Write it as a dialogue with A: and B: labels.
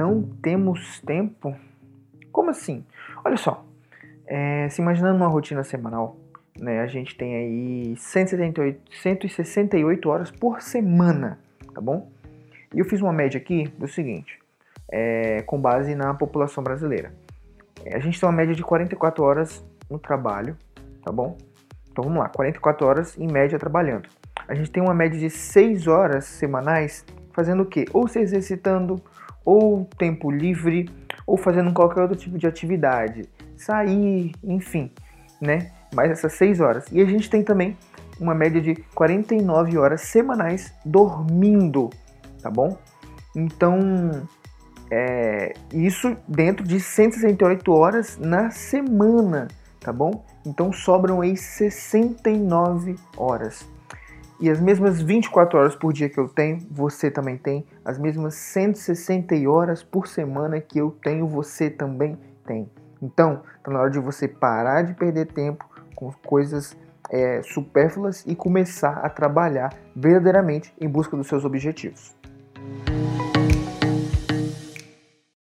A: Não temos tempo? Como assim? Olha só, é, se imaginando uma rotina semanal, né, a gente tem aí 178, 168 horas por semana, tá bom? E eu fiz uma média aqui do seguinte, é, com base na população brasileira. É, a gente tem uma média de 44 horas no trabalho, tá bom? Então vamos lá, 44 horas em média trabalhando. A gente tem uma média de 6 horas semanais fazendo o quê? Ou se exercitando, ou tempo livre, ou fazendo qualquer outro tipo de atividade. Sair, enfim, né? Mais essas 6 horas. E a gente tem também uma média de 49 horas semanais dormindo, tá bom? Então, é, isso dentro de 168 horas na semana, tá bom? Então sobram aí 69 horas. E as mesmas 24 horas por dia que eu tenho, você também tem. As mesmas 160 horas por semana que eu tenho, você também tem. Então, tá na hora de você parar de perder tempo com coisas é, supérfluas e começar a trabalhar verdadeiramente em busca dos seus objetivos.